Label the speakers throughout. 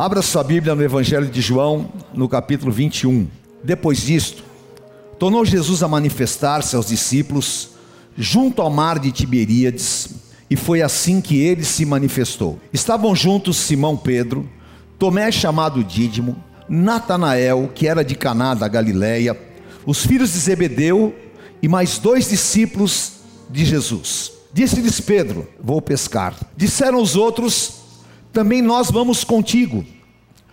Speaker 1: Abra sua Bíblia no Evangelho de João, no capítulo 21. Depois disto, tornou Jesus a manifestar-se aos discípulos junto ao mar de Tiberíades, e foi assim que ele se manifestou. Estavam juntos Simão Pedro, Tomé chamado Dídimo, Natanael, que era de Caná da Galileia, os filhos de Zebedeu e mais dois discípulos de Jesus. Disse-lhes Pedro: Vou pescar. Disseram os outros: Também nós vamos contigo.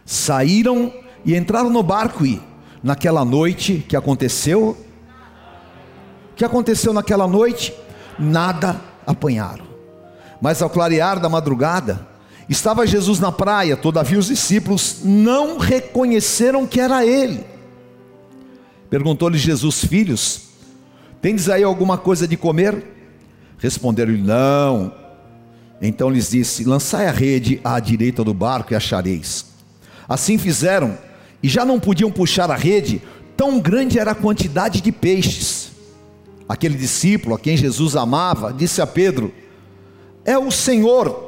Speaker 1: Saíram e entraram no barco e naquela noite que aconteceu, que aconteceu naquela noite? Nada apanharam. Mas ao clarear da madrugada, estava Jesus na praia, todavia os discípulos não reconheceram que era ele. Perguntou-lhe Jesus: Filhos, tendes aí alguma coisa de comer? Responderam-lhe: Não. Então lhes disse: Lançai a rede à direita do barco e achareis. Assim fizeram, e já não podiam puxar a rede, tão grande era a quantidade de peixes. Aquele discípulo a quem Jesus amava disse a Pedro: É o Senhor.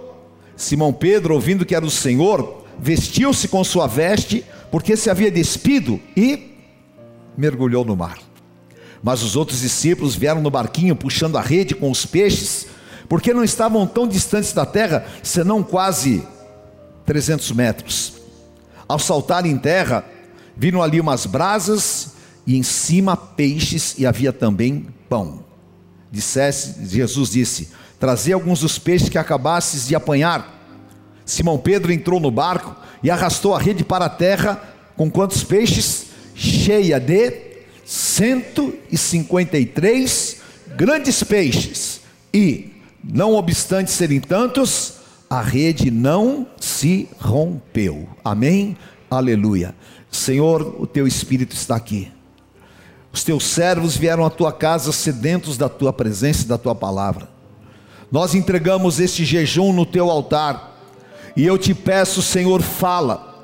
Speaker 1: Simão Pedro, ouvindo que era o Senhor, vestiu-se com sua veste, porque se havia despido, e mergulhou no mar. Mas os outros discípulos vieram no barquinho puxando a rede com os peixes, porque não estavam tão distantes da terra, senão quase 300 metros. Ao saltar em terra, viram ali umas brasas e em cima peixes e havia também pão. Dissesse, Jesus disse: Trazei alguns dos peixes que acabasses de apanhar. Simão Pedro entrou no barco e arrastou a rede para a terra com quantos peixes? Cheia de 153 grandes peixes, e, não obstante serem tantos, a rede não se rompeu. Amém? Aleluia. Senhor, o teu Espírito está aqui. Os teus servos vieram à tua casa sedentos da tua presença e da tua palavra. Nós entregamos este jejum no teu altar. E eu te peço, Senhor, fala,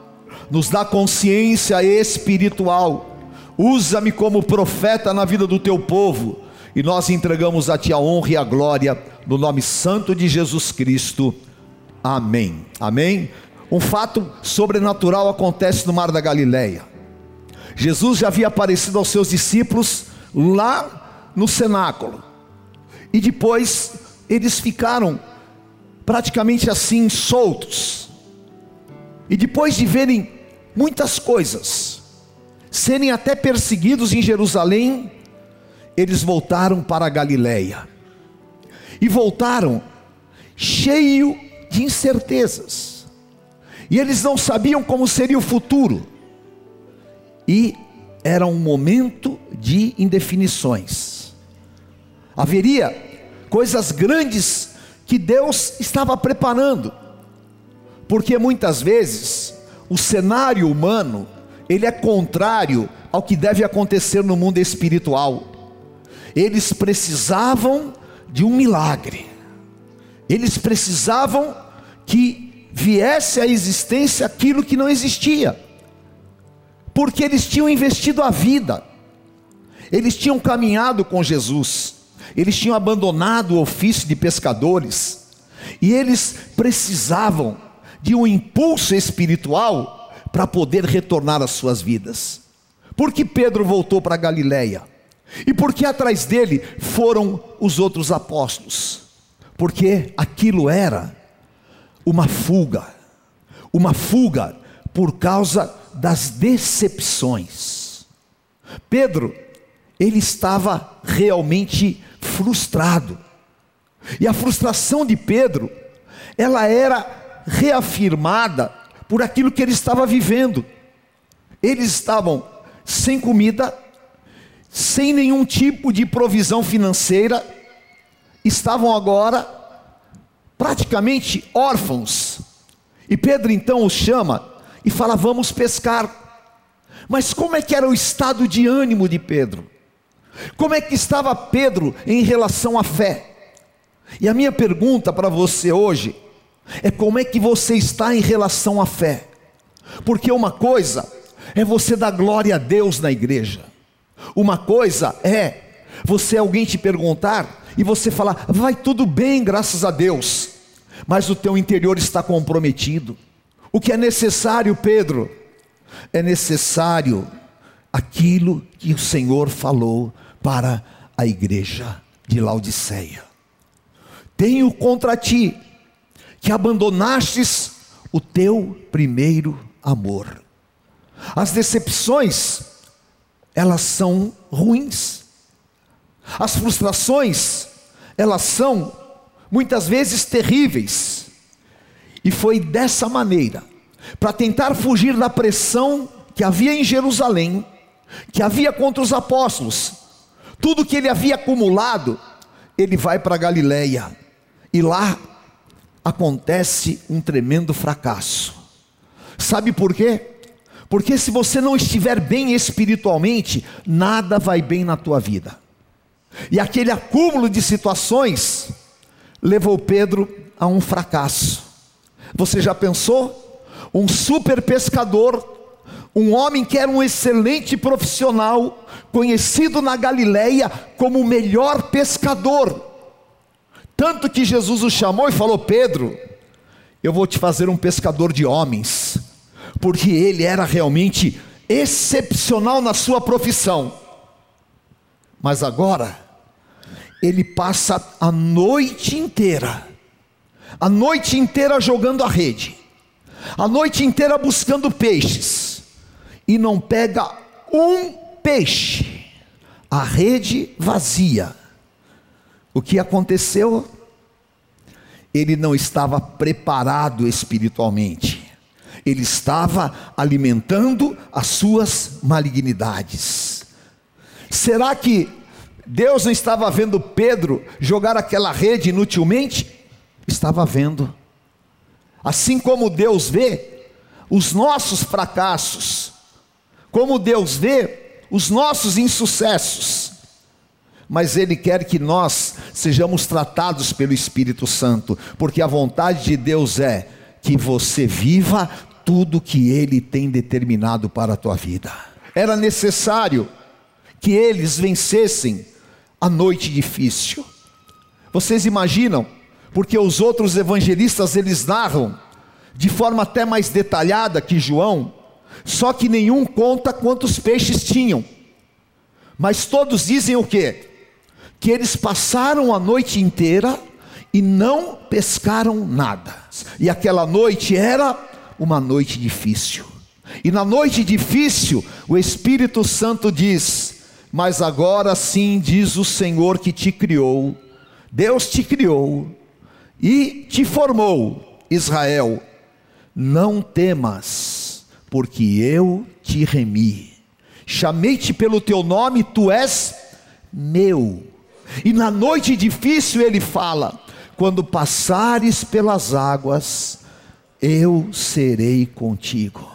Speaker 1: nos dá consciência espiritual Usa-me como profeta na vida do teu povo, e nós entregamos a ti a honra e a glória, no nome santo de Jesus Cristo. Amém. Amém. Um fato sobrenatural acontece no Mar da Galileia. Jesus já havia aparecido aos seus discípulos lá no cenáculo. E depois eles ficaram praticamente assim soltos. E depois de verem muitas coisas, serem até perseguidos em Jerusalém, eles voltaram para a Galiléia. E voltaram cheio de incertezas. E eles não sabiam como seria o futuro. E era um momento de indefinições. Haveria coisas grandes que Deus estava preparando. Porque muitas vezes o cenário humano ele é contrário ao que deve acontecer no mundo espiritual. Eles precisavam de um milagre, eles precisavam que viesse à existência aquilo que não existia, porque eles tinham investido a vida, eles tinham caminhado com Jesus, eles tinham abandonado o ofício de pescadores, e eles precisavam de um impulso espiritual para poder retornar às suas vidas. Por que Pedro voltou para Galiléia? E por que atrás dele foram os outros apóstolos? Porque aquilo era uma fuga, uma fuga por causa das decepções. Pedro, ele estava realmente frustrado. E a frustração de Pedro, ela era reafirmada por aquilo que ele estava vivendo. Eles estavam sem comida, sem nenhum tipo de provisão financeira, estavam agora praticamente órfãos. E Pedro então os chama e fala: Vamos pescar. Mas como é que era o estado de ânimo de Pedro? Como é que estava Pedro em relação à fé? E a minha pergunta para você hoje é como é que você está em relação à fé. Porque uma coisa é você dar glória a Deus na igreja, uma coisa é você alguém te perguntar e você falar, vai tudo bem, graças a Deus, mas o teu interior está comprometido, O que é necessário, Pedro? É necessário aquilo que o Senhor falou para a igreja de Laodiceia. Tenho contra ti que abandonastes o teu primeiro amor. As decepções, elas são ruins. As frustrações, elas são muitas vezes terríveis. E foi dessa maneira, para tentar fugir da pressão que havia em Jerusalém, que havia contra os apóstolos, tudo que ele havia acumulado, ele vai para Galiléia e lá acontece um tremendo fracasso. Sabe por quê? Porque se você não estiver bem espiritualmente, nada vai bem na tua vida. E aquele acúmulo de situações levou Pedro a um fracasso. Você já pensou? Um super pescador, um homem que era um excelente profissional, conhecido na Galileia como o melhor pescador. Tanto que Jesus o chamou e falou: Pedro, eu vou te fazer um pescador de homens, porque ele era realmente excepcional na sua profissão. Mas agora, ele passa a noite inteira, a noite inteira jogando a rede, a noite inteira buscando peixes, e não pega um peixe, a rede vazia. O que aconteceu? Ele não estava preparado espiritualmente, ele estava alimentando as suas malignidades. Será que Deus não estava vendo Pedro jogar aquela rede inutilmente? Estava vendo. Assim como Deus vê os nossos fracassos, como Deus vê os nossos insucessos, mas Ele quer que nós sejamos tratados pelo Espírito Santo, porque a vontade de Deus é que você viva tudo que Ele tem determinado para a tua vida. Era necessário que eles vencessem a noite difícil. Vocês imaginam? Porque os outros evangelistas eles narram de forma até mais detalhada que João, só que nenhum conta quantos peixes tinham. Mas todos dizem o quê? Que eles passaram a noite inteira e não pescaram nada. E aquela noite era uma noite difícil. E na noite difícil, o Espírito Santo diz: mas agora sim diz o Senhor que te criou, Deus te criou e te formou, Israel, não temas, porque eu te remi, chamei-te pelo teu nome, tu és meu. E na noite difícil ele fala: quando passares pelas águas, eu serei contigo.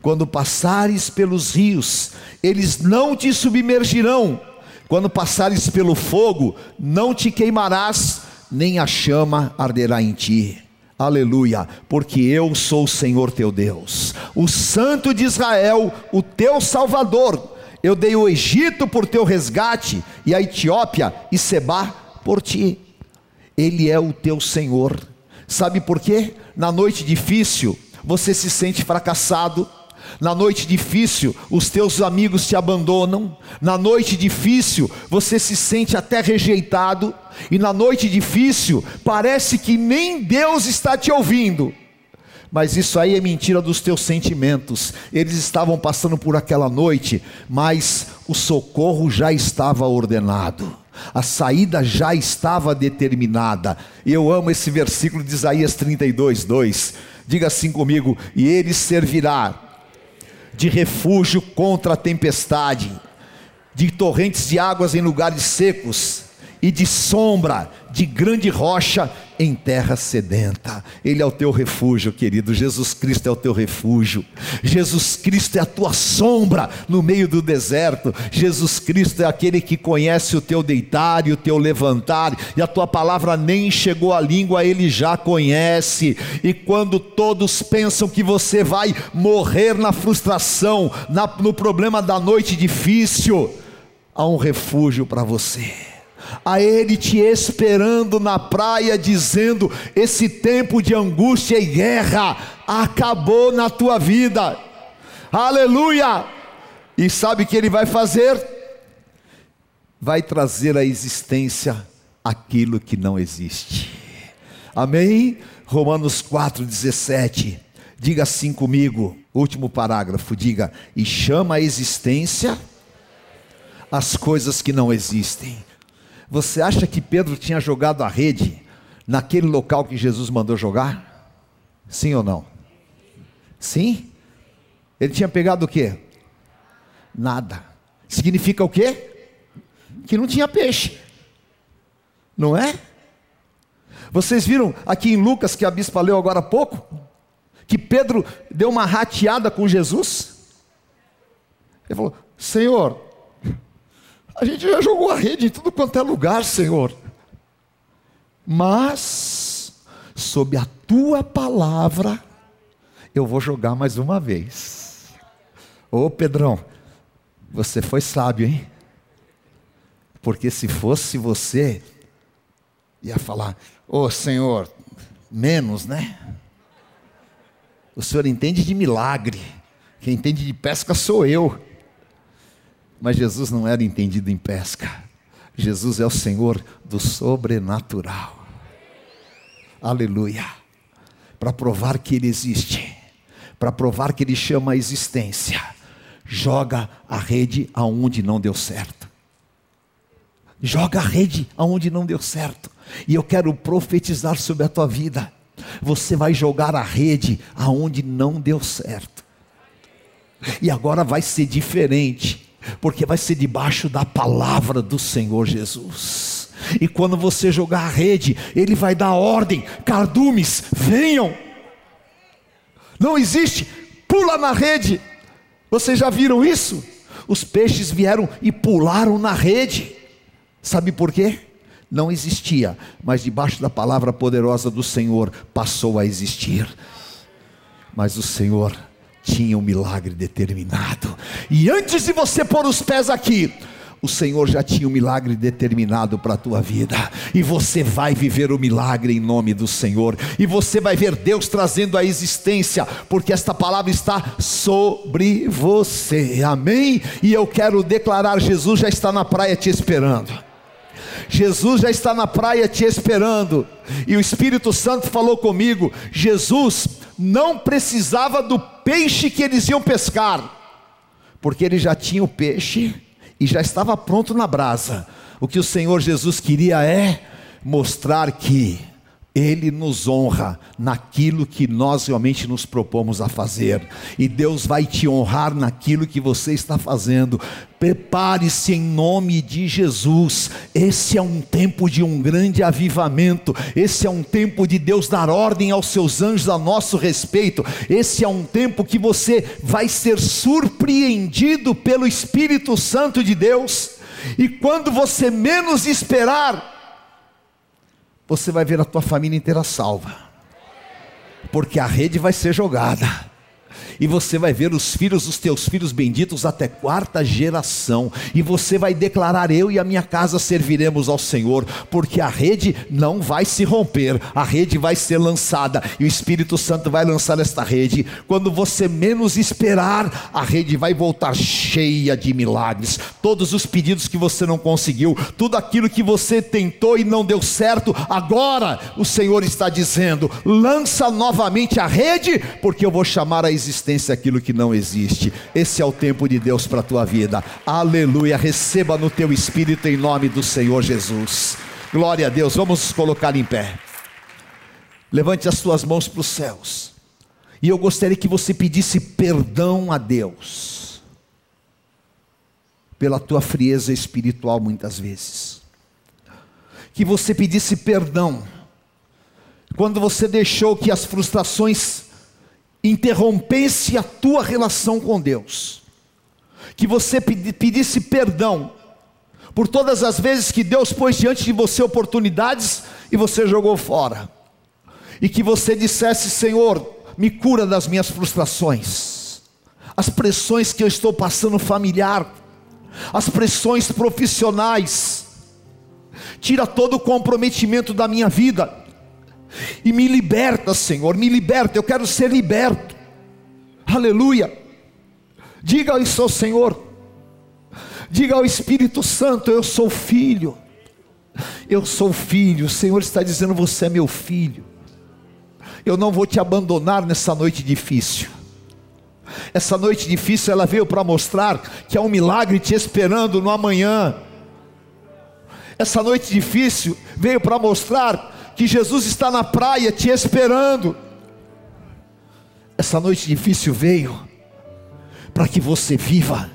Speaker 1: Quando passares pelos rios, eles não te submergirão. Quando passares pelo fogo, não te queimarás, nem a chama arderá em ti. Aleluia, porque eu sou o Senhor teu Deus, o Santo de Israel, o teu Salvador. Eu dei o Egito por teu resgate, e a Etiópia e Seba por ti. Ele é o teu Senhor. Sabe por quê? Na noite difícil, você se sente fracassado, na noite difícil, os teus amigos te abandonam. Na noite difícil, você se sente até rejeitado. E na noite difícil, parece que nem Deus está te ouvindo. Mas isso aí é mentira dos teus sentimentos. Eles estavam passando por aquela noite, mas o socorro já estava ordenado. A saída já estava determinada. Eu amo esse versículo de Isaías 32, 2. Diga assim comigo: e ele servirá de refúgio contra a tempestade, de torrentes de águas em lugares secos e de sombra de grande rocha em terra sedenta. Ele é o teu refúgio, querido. Jesus Cristo é o teu refúgio. Jesus Cristo é a tua sombra no meio do deserto. Jesus Cristo é aquele que conhece o teu deitar e o teu levantar, e a tua palavra nem chegou à língua, ele já conhece. E quando todos pensam que você vai morrer na frustração, na, no problema da noite difícil, há um refúgio para você a Ele te esperando na praia, dizendo: esse tempo de angústia e guerra acabou na tua vida. Aleluia! E sabe o que Ele vai fazer? Vai trazer à existência aquilo que não existe. Amém? Romanos 4,17. Diga assim comigo, último parágrafo, diga, e chama a existência as coisas que não existem. Você acha que Pedro tinha jogado a rede naquele local que Jesus mandou jogar? Sim ou não? Sim? Ele tinha pegado o quê? Nada. Significa o quê? Que não tinha peixe. Não é? Vocês viram aqui em Lucas que a bispa leu agora há pouco? Que Pedro deu uma rateada com Jesus? Ele falou: Senhor, a gente já jogou a rede em tudo quanto é lugar, Senhor. Mas, sob a tua palavra, eu vou jogar mais uma vez. Ô Pedrão, você foi sábio, hein? Porque se fosse você, ia falar: Ô oh, Senhor, menos, né? O Senhor entende de milagre, quem entende de pesca sou eu. Mas Jesus não era entendido em pesca. Jesus é o Senhor do sobrenatural. Aleluia. Para provar que Ele existe, para provar que Ele chama a existência, joga a rede aonde não deu certo. Joga a rede aonde não deu certo. E eu quero profetizar sobre a tua vida. Você vai jogar a rede aonde não deu certo. E agora vai ser diferente porque vai ser debaixo da palavra do Senhor Jesus. E quando você jogar a rede, Ele vai dar ordem: cardumes, venham. Não existe, pula na rede. Vocês já viram isso? Os peixes vieram e pularam na rede. Sabe por quê? Não existia, mas debaixo da palavra poderosa do Senhor passou a existir. Mas o Senhor tinha um milagre determinado. E antes de você pôr os pés aqui, o Senhor já tinha um milagre determinado para a tua vida, e você vai viver o milagre em nome do Senhor, e você vai ver Deus trazendo a existência, porque esta palavra está sobre você, amém? E eu quero declarar: Jesus já está na praia te esperando. Jesus já está na praia te esperando, e o Espírito Santo falou comigo: Jesus não precisava do peixe que eles iam pescar, porque ele já tinha o peixe e já estava pronto na brasa. O que o Senhor Jesus queria é mostrar que ele nos honra naquilo que nós realmente nos propomos a fazer, e Deus vai te honrar naquilo que você está fazendo. Prepare-se em nome de Jesus. Esse é um tempo de um grande avivamento. Esse é um tempo de Deus dar ordem aos seus anjos a nosso respeito. Esse é um tempo que você vai ser surpreendido pelo Espírito Santo de Deus. E quando você menos esperar, você vai ver a tua família inteira salva, porque a rede vai ser jogada e você vai ver os filhos dos teus filhos benditos até quarta geração, e você vai declarar: Eu e a minha casa serviremos ao Senhor, porque a rede não vai se romper, a rede vai ser lançada, e o Espírito Santo vai lançar esta rede. Quando você menos esperar, a rede vai voltar cheia de milagres. Todos os pedidos que você não conseguiu, tudo aquilo que você tentou e não deu certo, agora o Senhor está dizendo: lança novamente a rede, porque eu vou chamar a existência existência aquilo que não existe. Esse é o tempo de Deus para a tua vida. Aleluia. Receba no teu espírito em nome do Senhor Jesus. Glória a Deus. Vamos colocar em pé. Levante as tuas mãos para os céus. E eu gostaria que você pedisse perdão a Deus pela tua frieza espiritual muitas vezes. Que você pedisse perdão quando você deixou que as frustrações interrompesse a tua relação com Deus, que você pedisse perdão por todas as vezes que Deus pôs diante de você oportunidades e você jogou fora, e que você dissesse: Senhor, me cura das minhas frustrações, as pressões que eu estou passando familiar, as pressões profissionais, tira todo o comprometimento da minha vida e me liberta, Senhor, me liberta, eu quero ser liberto. Aleluia. Diga isso ao Senhor. Diga ao Espírito Santo: Eu sou filho. Eu sou filho. O Senhor está dizendo: Você é meu filho. Eu não vou te abandonar nessa noite difícil. Essa noite difícil ela veio para mostrar que há um milagre te esperando no amanhã. Essa noite difícil veio para mostrar que Jesus está na praia te esperando. Essa noite difícil veio para que você viva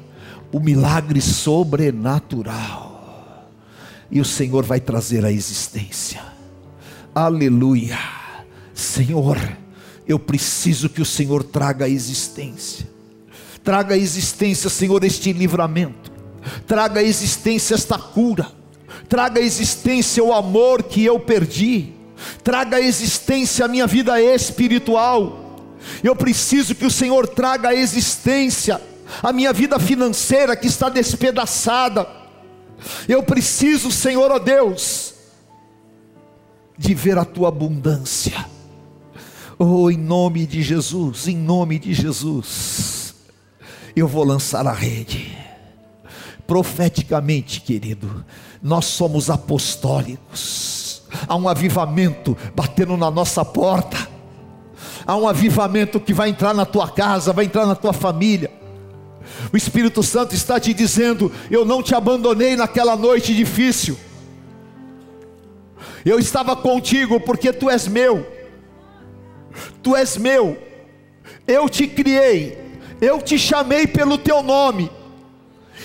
Speaker 1: o milagre sobrenatural. E o Senhor vai trazer a existência. Aleluia. Senhor, eu preciso que o Senhor traga a existência. Traga a existência, Senhor, este livramento. Traga a existência esta cura. Traga a existência o amor que eu perdi. Traga a existência a minha vida espiritual. Eu preciso que o Senhor traga a existência a minha vida financeira que está despedaçada. Eu preciso, Senhor, ó Deus, de ver a tua abundância. Oh, em nome de Jesus, em nome de Jesus, eu vou lançar a rede. Profeticamente, querido, nós somos apostólicos. Há um avivamento batendo na nossa porta. Há um avivamento que vai entrar na tua casa, vai entrar na tua família. O Espírito Santo está te dizendo: Eu não te abandonei naquela noite difícil. Eu estava contigo porque tu és meu tu és meu, eu te criei, eu te chamei pelo teu nome.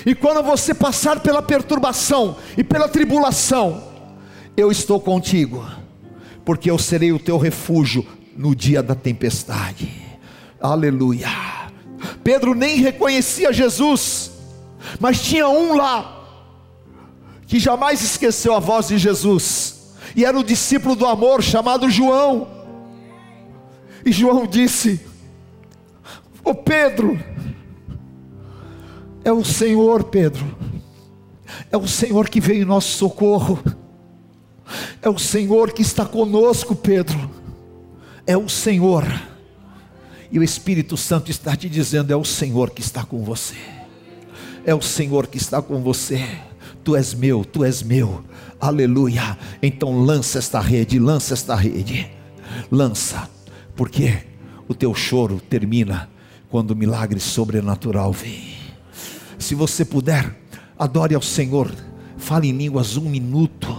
Speaker 1: E quando você passar pela perturbação e pela tribulação, eu estou contigo, porque eu serei o teu refúgio no dia da tempestade. Aleluia. Pedro nem reconhecia Jesus, mas tinha um lá que jamais esqueceu a voz de Jesus, e era o discípulo do amor chamado João. E João disse: Ô Pedro, é o Senhor, Pedro, é o Senhor que veio em nosso socorro, é o Senhor que está conosco, Pedro, é o Senhor, e o Espírito Santo está te dizendo: é o Senhor que está com você, é o Senhor que está com você, tu és meu, tu és meu, aleluia. Então lança esta rede, lança esta rede, lança porque o teu choro termina quando o milagre sobrenatural vem. Se você puder, adore ao Senhor, fale em línguas um minuto.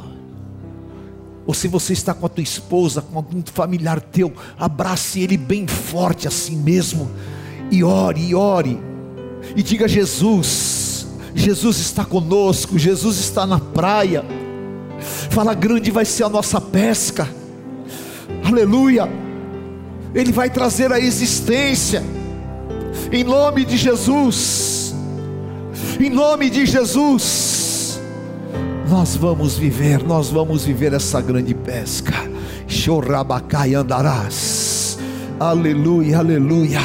Speaker 1: Ou se você está com a tua esposa, com algum familiar teu, abrace ele bem forte assim mesmo. E ore, e ore. E diga: Jesus, Jesus está conosco, Jesus está na praia. Fala, grande vai ser a nossa pesca. Aleluia. Ele vai trazer a existência, em nome de Jesus, em nome de Jesus, nós vamos viver, nós vamos viver essa grande pesca, chorabacai andarás, aleluia, aleluia,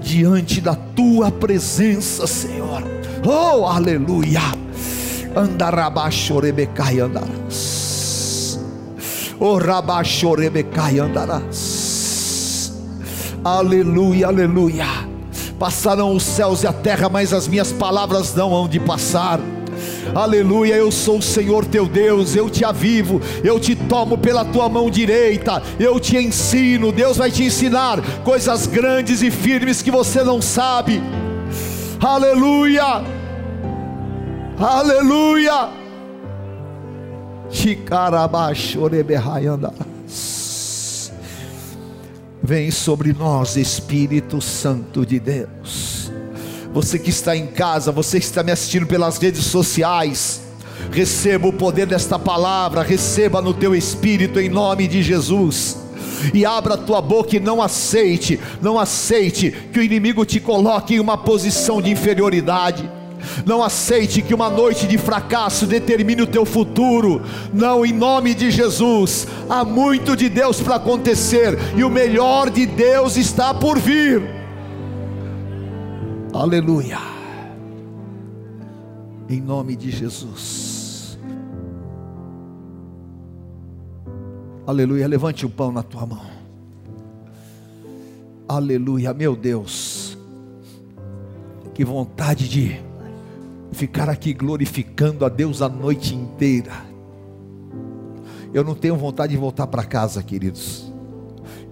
Speaker 1: diante da tua presença, Senhor, oh aleluia, andarabachorebecai andarás, oh rabachorebecai andarás, Aleluia, aleluia. Passarão os céus e a terra, mas as minhas palavras não hão de passar. Aleluia, eu sou o Senhor teu Deus, eu te avivo, eu te tomo pela tua mão direita, eu te ensino, Deus vai te ensinar coisas grandes e firmes que você não sabe. Aleluia, aleluia. Chicarabaixo, Vem sobre nós, Espírito Santo de Deus. Você que está em casa, você que está me assistindo pelas redes sociais, receba o poder desta palavra, receba no teu espírito em nome de Jesus. E abra a tua boca e não aceite, não aceite que o inimigo te coloque em uma posição de inferioridade não aceite que uma noite de fracasso determine o teu futuro. Não, em nome de Jesus. Há muito de Deus para acontecer e o melhor de Deus está por vir. Aleluia. Em nome de Jesus. Aleluia. Levante o pão na tua mão. Aleluia, meu Deus. Que vontade de ficar aqui glorificando a Deus a noite inteira. Eu não tenho vontade de voltar para casa, queridos.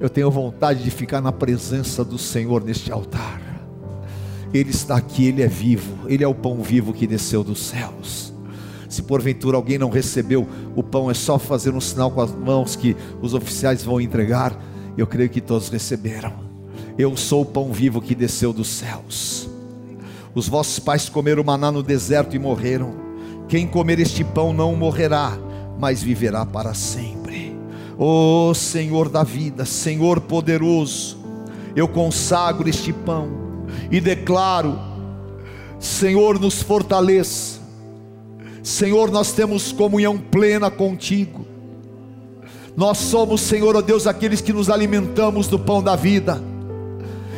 Speaker 1: Eu tenho vontade de ficar na presença do Senhor neste altar. Ele está aqui, ele é vivo, ele é o pão vivo que desceu dos céus. Se porventura alguém não recebeu o pão, é só fazer um sinal com as mãos que os oficiais vão entregar. Eu creio que todos receberam. Eu sou o pão vivo que desceu dos céus. Os vossos pais comeram maná no deserto e morreram. Quem comer este pão não morrerá, mas viverá para sempre. Ó oh, Senhor da vida, Senhor poderoso, eu consagro este pão e declaro: Senhor, nos fortaleça. Senhor, nós temos comunhão plena contigo. Nós somos, Senhor, ó oh Deus, aqueles que nos alimentamos do pão da vida.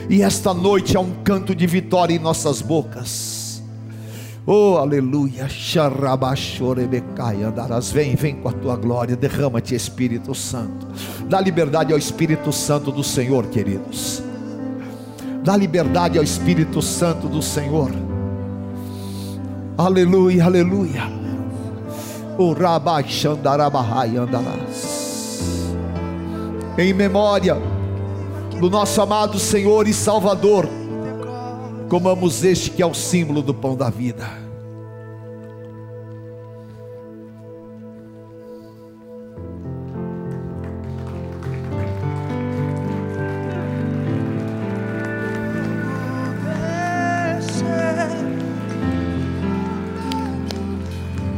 Speaker 1: E esta noite há um canto de vitória em nossas bocas. Oh, aleluia. Andarás. Vem, vem com a tua glória. Derrama-te, Espírito Santo. Dá liberdade ao Espírito Santo do Senhor, queridos. Dá liberdade ao Espírito Santo do Senhor. Aleluia, aleluia. O Rabaxandarabahai andarás. Em memória do nosso amado Senhor e Salvador, comamos este que é o símbolo do pão da vida.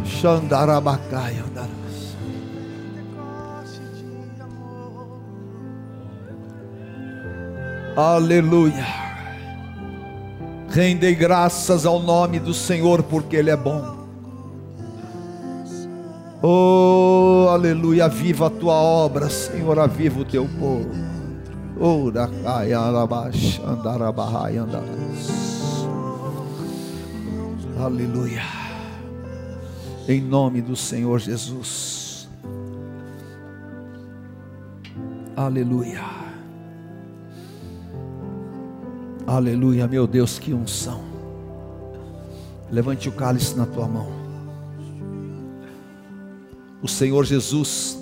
Speaker 1: Xandarabacai andará. Aleluia. Rendei graças ao nome do Senhor, porque Ele é bom. Oh, aleluia, viva a tua obra, Senhor, aviva o teu povo. Ora. Aleluia. Em nome do Senhor Jesus. Aleluia. Aleluia, meu Deus, que unção. Levante o cálice na tua mão. O Senhor Jesus,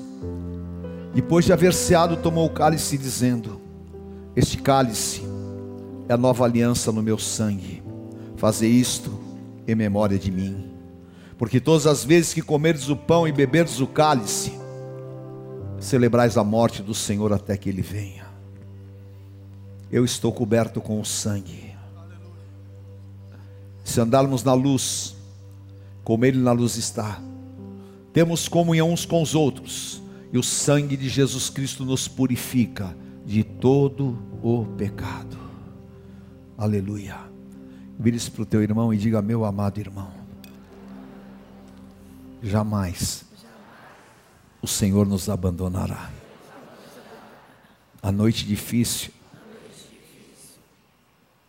Speaker 1: depois de haver ceado, tomou o cálice, dizendo: Este cálice é a nova aliança no meu sangue. Fazer isto em memória de mim. Porque todas as vezes que comerdes o pão e beberdes o cálice, celebrais a morte do Senhor até que ele venha eu estou coberto com o sangue. Se andarmos na luz, como Ele na luz está, temos comunhão uns com os outros, e o sangue de Jesus Cristo nos purifica de todo o pecado. Aleluia. Vire-se para o teu irmão e diga: Meu amado irmão, jamais o Senhor nos abandonará. A noite difícil,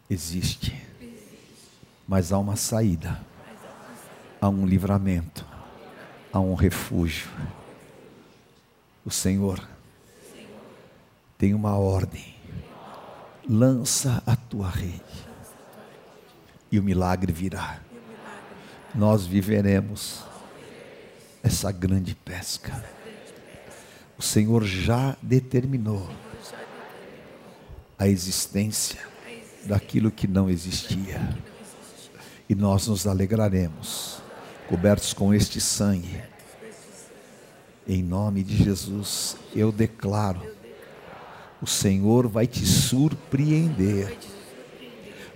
Speaker 1: existe, mas há uma saída, há um livramento, há um refúgio. O Senhor tem uma ordem: lança a tua rede, e o milagre virá. Nós viveremos essa grande pesca. O Senhor já determinou a existência daquilo que não existia. E nós nos alegraremos, cobertos com este sangue. Em nome de Jesus, eu declaro: o Senhor vai te surpreender.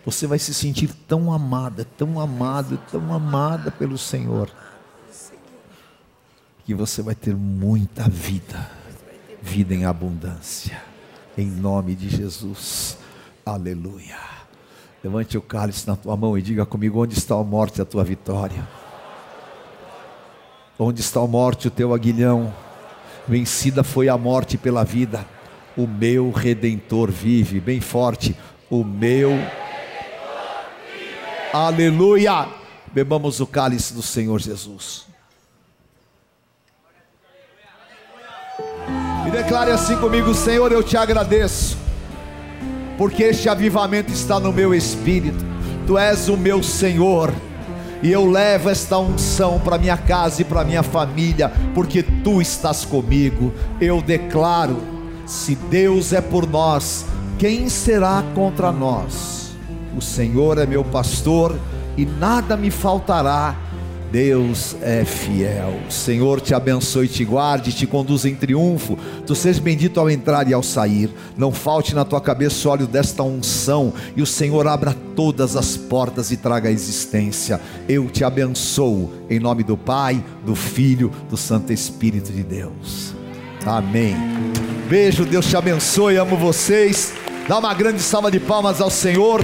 Speaker 1: Você vai se sentir tão amada, tão amado, tão amada pelo Senhor, que você vai ter muita vida, vida em abundância. Em nome de Jesus. Aleluia. Levante o cálice na tua mão e diga comigo: onde está a morte, a tua vitória? Onde está a morte, o teu aguilhão? Vencida foi a morte pela vida. O meu redentor vive, bem forte. O meu. Aleluia. Bebamos o cálice do Senhor Jesus. E declare assim comigo: Senhor, eu te agradeço, porque este avivamento está no meu espírito. Tu és o meu Senhor e eu levo esta unção para minha casa e para minha família, porque tu estás comigo. Eu declaro: se Deus é por nós, quem será contra nós? O Senhor é meu pastor e nada me faltará Deus é fiel. O Senhor te abençoe, te guarde, te conduza em triunfo. Tu sejas bendito ao entrar e ao sair. Não falte na tua cabeça o óleo desta unção. E o Senhor abra todas as portas e traga a existência. Eu te abençoo em nome do Pai, do Filho, do Santo Espírito de Deus. Amém. Beijo, Deus te abençoe. Amo vocês. Dá uma grande salva de palmas ao Senhor.